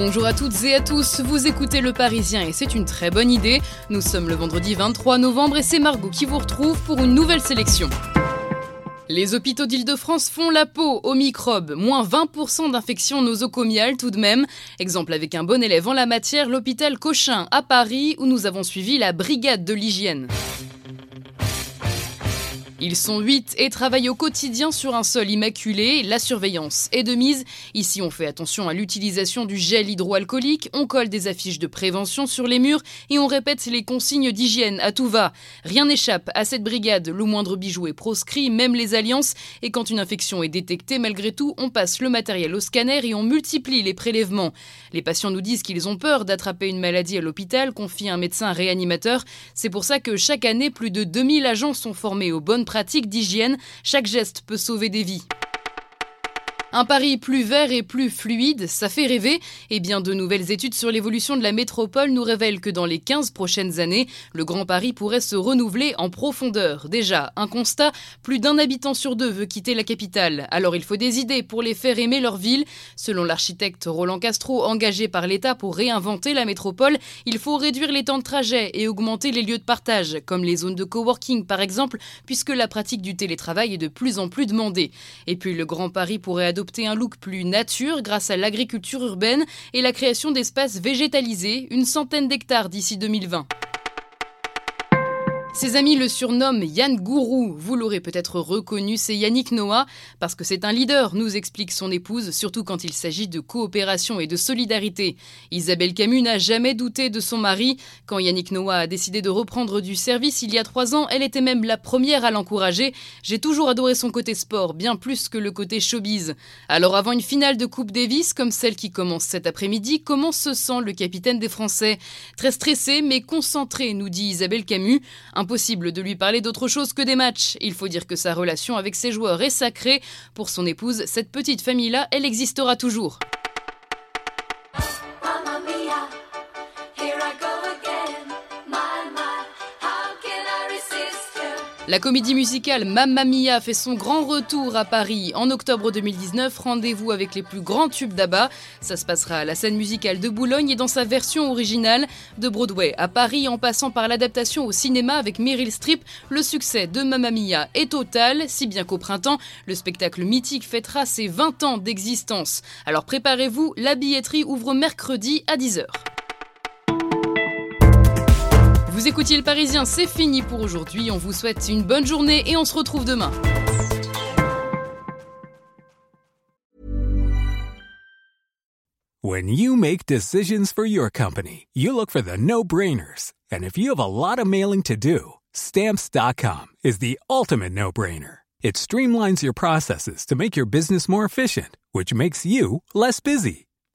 Bonjour à toutes et à tous, vous écoutez Le Parisien et c'est une très bonne idée. Nous sommes le vendredi 23 novembre et c'est Margot qui vous retrouve pour une nouvelle sélection. Les hôpitaux d'Île-de-France font la peau aux microbes, moins 20% d'infections nosocomiales tout de même. Exemple avec un bon élève en la matière, l'hôpital Cochin à Paris où nous avons suivi la brigade de l'hygiène. Ils sont 8 et travaillent au quotidien sur un sol immaculé. La surveillance est de mise. Ici, on fait attention à l'utilisation du gel hydroalcoolique, on colle des affiches de prévention sur les murs et on répète les consignes d'hygiène à tout va. Rien n'échappe à cette brigade. Le moindre bijou est proscrit, même les alliances. Et quand une infection est détectée, malgré tout, on passe le matériel au scanner et on multiplie les prélèvements. Les patients nous disent qu'ils ont peur d'attraper une maladie à l'hôpital, confie un médecin réanimateur. C'est pour ça que chaque année, plus de 2000 agents sont formés aux bonnes pratiques d'hygiène. Chaque geste peut sauver des vies. Un Paris plus vert et plus fluide, ça fait rêver. Et bien de nouvelles études sur l'évolution de la métropole nous révèlent que dans les 15 prochaines années, le Grand Paris pourrait se renouveler en profondeur. Déjà, un constat, plus d'un habitant sur deux veut quitter la capitale. Alors il faut des idées pour les faire aimer leur ville. Selon l'architecte Roland Castro, engagé par l'État pour réinventer la métropole, il faut réduire les temps de trajet et augmenter les lieux de partage, comme les zones de coworking par exemple, puisque la pratique du télétravail est de plus en plus demandée. Et puis le Grand Paris pourrait un look plus nature grâce à l'agriculture urbaine et la création d'espaces végétalisés, une centaine d'hectares d'ici 2020. Ses amis le surnomment Yann Gourou. Vous l'aurez peut-être reconnu, c'est Yannick Noah, parce que c'est un leader, nous explique son épouse, surtout quand il s'agit de coopération et de solidarité. Isabelle Camus n'a jamais douté de son mari. Quand Yannick Noah a décidé de reprendre du service il y a trois ans, elle était même la première à l'encourager. J'ai toujours adoré son côté sport, bien plus que le côté showbiz. Alors avant une finale de Coupe Davis, comme celle qui commence cet après-midi, comment se sent le capitaine des Français? Très stressé, mais concentré, nous dit Isabelle Camus. Impossible de lui parler d'autre chose que des matchs. Il faut dire que sa relation avec ses joueurs est sacrée. Pour son épouse, cette petite famille-là, elle existera toujours. La comédie musicale Mamma Mia fait son grand retour à Paris en octobre 2019. Rendez-vous avec les plus grands tubes d'Abba. Ça se passera à la scène musicale de Boulogne et dans sa version originale de Broadway à Paris en passant par l'adaptation au cinéma avec Meryl Streep. Le succès de Mamma Mia est total, si bien qu'au printemps, le spectacle mythique fêtera ses 20 ans d'existence. Alors préparez-vous, la billetterie ouvre mercredi à 10h. Vous écoutiez le Parisien, c'est fini pour aujourd'hui. On vous souhaite une bonne journée et on se retrouve demain. When you make decisions for your company, you look for the no brainers. And if you have a lot of mailing to do, stamps.com is the ultimate no brainer. It streamlines your processes to make your business more efficient, which makes you less busy.